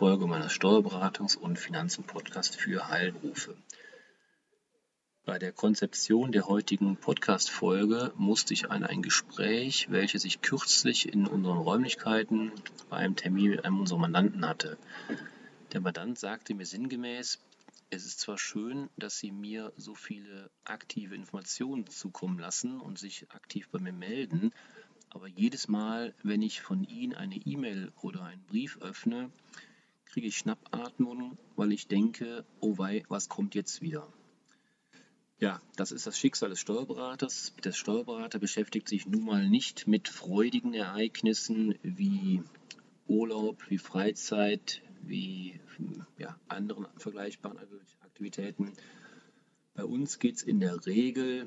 Folge meines Steuerberatungs- und Finanzen-Podcasts für Heilberufe. Bei der Konzeption der heutigen Podcast-Folge musste ich an ein Gespräch, welches ich kürzlich in unseren Räumlichkeiten bei einem Termin mit einem unserer Mandanten hatte. Der Mandant sagte mir sinngemäß, es ist zwar schön, dass Sie mir so viele aktive Informationen zukommen lassen und sich aktiv bei mir melden, aber jedes Mal, wenn ich von Ihnen eine E-Mail oder einen Brief öffne, kriege ich Schnappatmung, weil ich denke, oh wei, was kommt jetzt wieder? Ja, das ist das Schicksal des Steuerberaters. Der Steuerberater beschäftigt sich nun mal nicht mit freudigen Ereignissen wie Urlaub, wie Freizeit, wie ja, anderen vergleichbaren Aktivitäten. Bei uns geht es in der Regel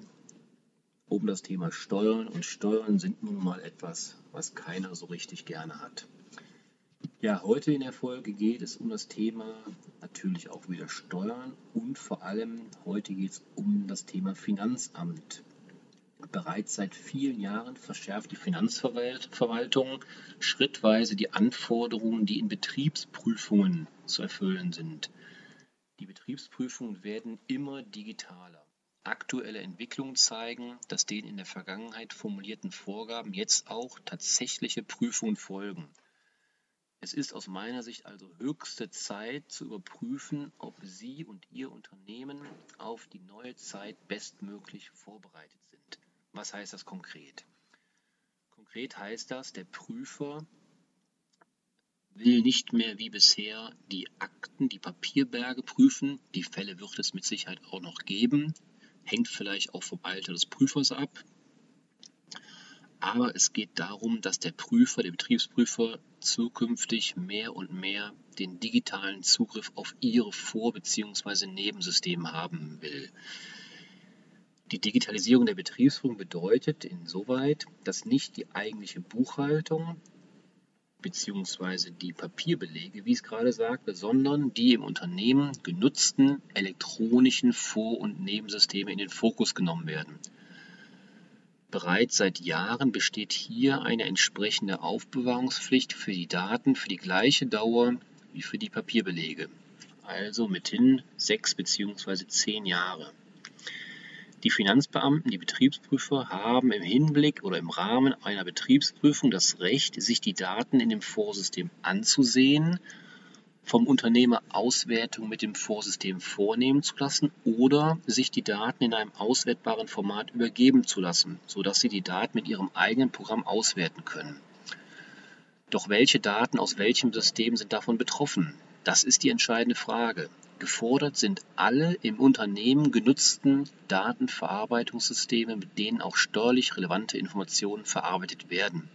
um das Thema Steuern und Steuern sind nun mal etwas, was keiner so richtig gerne hat. Ja, heute in der Folge geht es um das Thema natürlich auch wieder Steuern und vor allem heute geht es um das Thema Finanzamt. Bereits seit vielen Jahren verschärft die Finanzverwaltung schrittweise die Anforderungen, die in Betriebsprüfungen zu erfüllen sind. Die Betriebsprüfungen werden immer digitaler. Aktuelle Entwicklungen zeigen, dass den in der Vergangenheit formulierten Vorgaben jetzt auch tatsächliche Prüfungen folgen. Es ist aus meiner Sicht also höchste Zeit zu überprüfen, ob Sie und Ihr Unternehmen auf die neue Zeit bestmöglich vorbereitet sind. Was heißt das konkret? Konkret heißt das, der Prüfer will nicht mehr wie bisher die Akten, die Papierberge prüfen. Die Fälle wird es mit Sicherheit auch noch geben hängt vielleicht auch vom Alter des Prüfers ab. Aber es geht darum, dass der Prüfer, der Betriebsprüfer zukünftig mehr und mehr den digitalen Zugriff auf ihre Vor- bzw. Nebensysteme haben will. Die Digitalisierung der Betriebsprüfung bedeutet insoweit, dass nicht die eigentliche Buchhaltung beziehungsweise die Papierbelege, wie ich es gerade sagte, sondern die im Unternehmen genutzten elektronischen Vor- und Nebensysteme in den Fokus genommen werden. Bereits seit Jahren besteht hier eine entsprechende Aufbewahrungspflicht für die Daten für die gleiche Dauer wie für die Papierbelege, also mithin sechs bzw. zehn Jahre. Die Finanzbeamten, die Betriebsprüfer haben im Hinblick oder im Rahmen einer Betriebsprüfung das Recht, sich die Daten in dem Vorsystem anzusehen, vom Unternehmer Auswertung mit dem Vorsystem vornehmen zu lassen oder sich die Daten in einem auswertbaren Format übergeben zu lassen, sodass sie die Daten mit ihrem eigenen Programm auswerten können. Doch welche Daten aus welchem System sind davon betroffen? Das ist die entscheidende Frage. Gefordert sind alle im Unternehmen genutzten Datenverarbeitungssysteme, mit denen auch steuerlich relevante Informationen verarbeitet werden.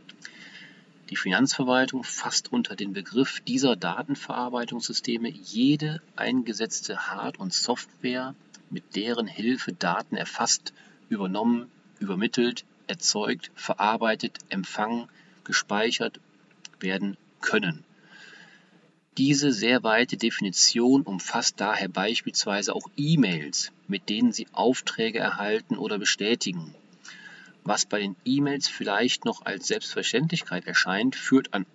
Die Finanzverwaltung fasst unter den Begriff dieser Datenverarbeitungssysteme jede eingesetzte Hard- und Software, mit deren Hilfe Daten erfasst, übernommen, übermittelt, erzeugt, verarbeitet, empfangen, gespeichert werden können. Diese sehr weite Definition umfasst daher beispielsweise auch E-Mails, mit denen Sie Aufträge erhalten oder bestätigen. Was bei den E-Mails vielleicht noch als Selbstverständlichkeit erscheint, führt an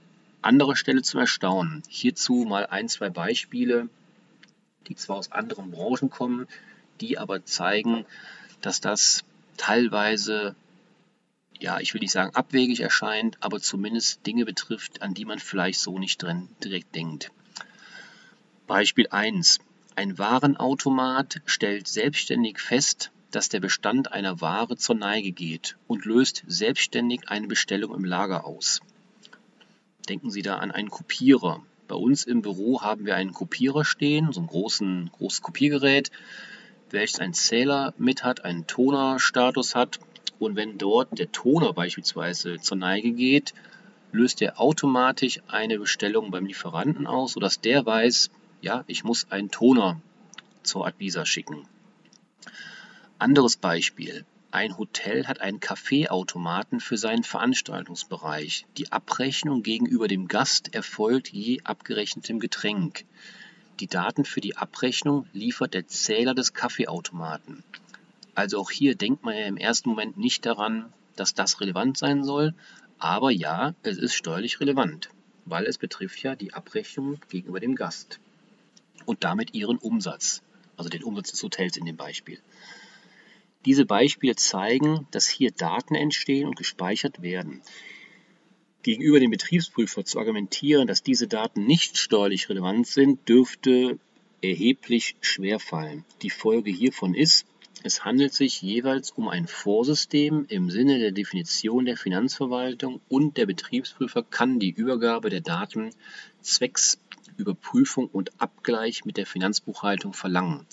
anderer Stelle zum Erstaunen. Hierzu mal ein, zwei Beispiele, die zwar aus anderen Branchen kommen, die aber zeigen, dass das teilweise ja, ich will nicht sagen abwegig erscheint, aber zumindest Dinge betrifft, an die man vielleicht so nicht drin direkt denkt. Beispiel 1. Ein Warenautomat stellt selbstständig fest, dass der Bestand einer Ware zur Neige geht und löst selbstständig eine Bestellung im Lager aus. Denken Sie da an einen Kopierer. Bei uns im Büro haben wir einen Kopierer stehen, so ein großen, großes Kopiergerät, welches einen Zähler mit hat, einen Tonerstatus hat und wenn dort der Toner beispielsweise zur Neige geht, löst er automatisch eine Bestellung beim Lieferanten aus, sodass der weiß, ja, ich muss einen Toner zur Advisa schicken. Anderes Beispiel. Ein Hotel hat einen Kaffeeautomaten für seinen Veranstaltungsbereich. Die Abrechnung gegenüber dem Gast erfolgt je abgerechnetem Getränk. Die Daten für die Abrechnung liefert der Zähler des Kaffeeautomaten. Also auch hier denkt man ja im ersten Moment nicht daran, dass das relevant sein soll, aber ja, es ist steuerlich relevant. weil es betrifft ja die Abrechnung gegenüber dem Gast und damit ihren Umsatz, also den Umsatz des Hotels in dem Beispiel. Diese Beispiele zeigen, dass hier Daten entstehen und gespeichert werden. Gegenüber dem Betriebsprüfer zu argumentieren, dass diese Daten nicht steuerlich relevant sind, dürfte erheblich schwerfallen. Die Folge hiervon ist, es handelt sich jeweils um ein Vorsystem im Sinne der Definition der Finanzverwaltung und der Betriebsprüfer kann die Übergabe der Daten zwecks Überprüfung und Abgleich mit der Finanzbuchhaltung verlangen.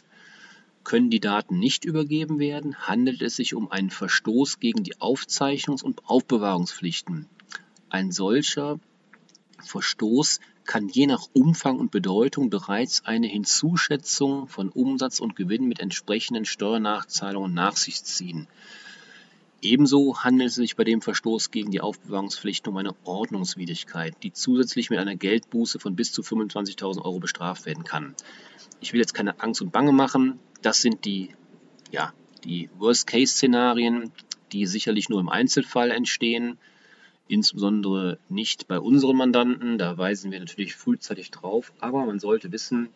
Können die Daten nicht übergeben werden, handelt es sich um einen Verstoß gegen die Aufzeichnungs- und Aufbewahrungspflichten. Ein solcher Verstoß kann je nach Umfang und Bedeutung bereits eine Hinzuschätzung von Umsatz und Gewinn mit entsprechenden Steuernachzahlungen nach sich ziehen. Ebenso handelt es sich bei dem Verstoß gegen die Aufbewahrungspflicht um eine Ordnungswidrigkeit, die zusätzlich mit einer Geldbuße von bis zu 25.000 Euro bestraft werden kann. Ich will jetzt keine Angst und Bange machen. Das sind die, ja, die Worst-Case-Szenarien, die sicherlich nur im Einzelfall entstehen insbesondere nicht bei unseren Mandanten. Da weisen wir natürlich frühzeitig drauf. Aber man sollte wissen,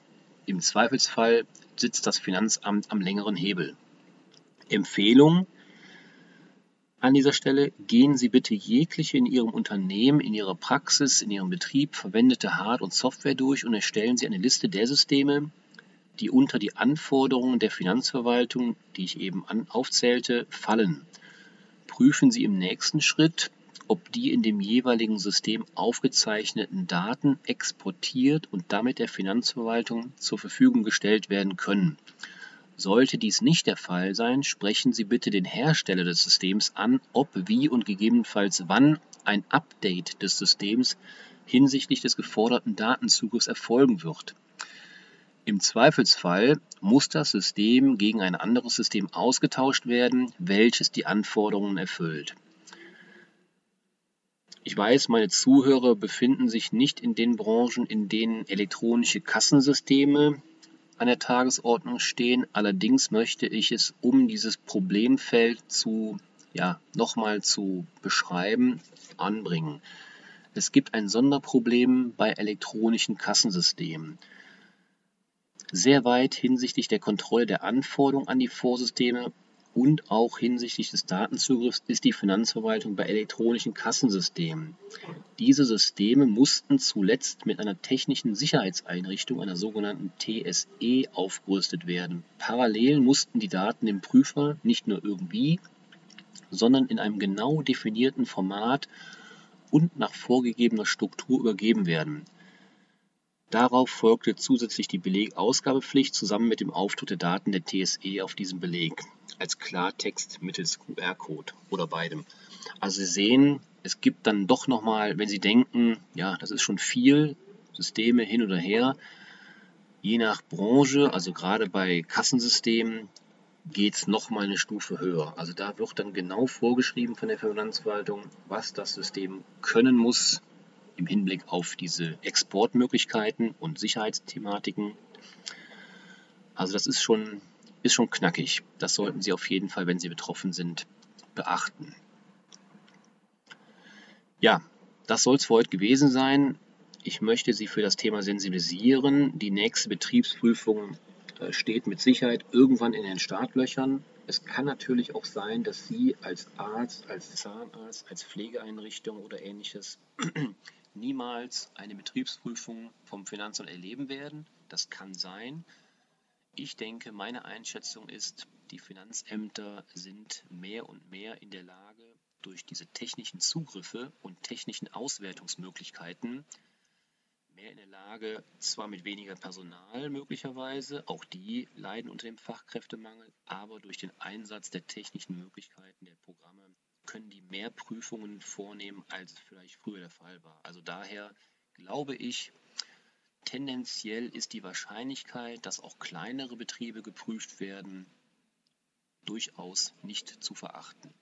im Zweifelsfall sitzt das Finanzamt am längeren Hebel. Empfehlung an dieser Stelle, gehen Sie bitte jegliche in Ihrem Unternehmen, in Ihrer Praxis, in Ihrem Betrieb verwendete Hard- und Software durch und erstellen Sie eine Liste der Systeme, die unter die Anforderungen der Finanzverwaltung, die ich eben aufzählte, fallen. Prüfen Sie im nächsten Schritt, ob die in dem jeweiligen System aufgezeichneten Daten exportiert und damit der Finanzverwaltung zur Verfügung gestellt werden können. Sollte dies nicht der Fall sein, sprechen Sie bitte den Hersteller des Systems an, ob, wie und gegebenenfalls wann ein Update des Systems hinsichtlich des geforderten Datenzugriffs erfolgen wird. Im Zweifelsfall muss das System gegen ein anderes System ausgetauscht werden, welches die Anforderungen erfüllt. Ich weiß, meine Zuhörer befinden sich nicht in den Branchen, in denen elektronische Kassensysteme an der Tagesordnung stehen. Allerdings möchte ich es, um dieses Problemfeld zu, ja, nochmal zu beschreiben, anbringen. Es gibt ein Sonderproblem bei elektronischen Kassensystemen. Sehr weit hinsichtlich der Kontrolle der Anforderungen an die Vorsysteme und auch hinsichtlich des Datenzugriffs ist die Finanzverwaltung bei elektronischen Kassensystemen. Diese Systeme mussten zuletzt mit einer technischen Sicherheitseinrichtung, einer sogenannten TSE, aufgerüstet werden. Parallel mussten die Daten dem Prüfer nicht nur irgendwie, sondern in einem genau definierten Format und nach vorgegebener Struktur übergeben werden. Darauf folgte zusätzlich die Belegausgabepflicht zusammen mit dem Auftritt der Daten der TSE auf diesem Beleg als Klartext mittels QR-Code oder beidem. Also Sie sehen, es gibt dann doch nochmal, wenn Sie denken, ja, das ist schon viel, Systeme hin oder her, je nach Branche, also gerade bei Kassensystemen, geht es nochmal eine Stufe höher. Also da wird dann genau vorgeschrieben von der Finanzverwaltung, was das System können muss im Hinblick auf diese Exportmöglichkeiten und Sicherheitsthematiken. Also das ist schon ist schon knackig. Das sollten Sie auf jeden Fall, wenn Sie betroffen sind, beachten. Ja, das soll es für heute gewesen sein. Ich möchte Sie für das Thema sensibilisieren. Die nächste Betriebsprüfung äh, steht mit Sicherheit irgendwann in den Startlöchern. Es kann natürlich auch sein, dass Sie als Arzt, als Zahnarzt, als Pflegeeinrichtung oder ähnliches niemals eine Betriebsprüfung vom Finanzamt erleben werden. Das kann sein. Ich denke, meine Einschätzung ist, die Finanzämter sind mehr und mehr in der Lage, durch diese technischen Zugriffe und technischen Auswertungsmöglichkeiten mehr in der Lage, zwar mit weniger Personal möglicherweise, auch die leiden unter dem Fachkräftemangel, aber durch den Einsatz der technischen Möglichkeiten der Programme können die mehr Prüfungen vornehmen, als es vielleicht früher der Fall war. Also daher glaube ich, Tendenziell ist die Wahrscheinlichkeit, dass auch kleinere Betriebe geprüft werden, durchaus nicht zu verachten.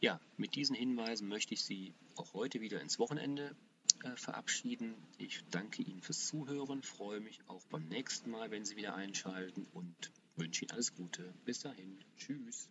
Ja, mit diesen Hinweisen möchte ich Sie auch heute wieder ins Wochenende äh, verabschieden. Ich danke Ihnen fürs Zuhören, freue mich auch beim nächsten Mal, wenn Sie wieder einschalten und wünsche Ihnen alles Gute. Bis dahin, tschüss.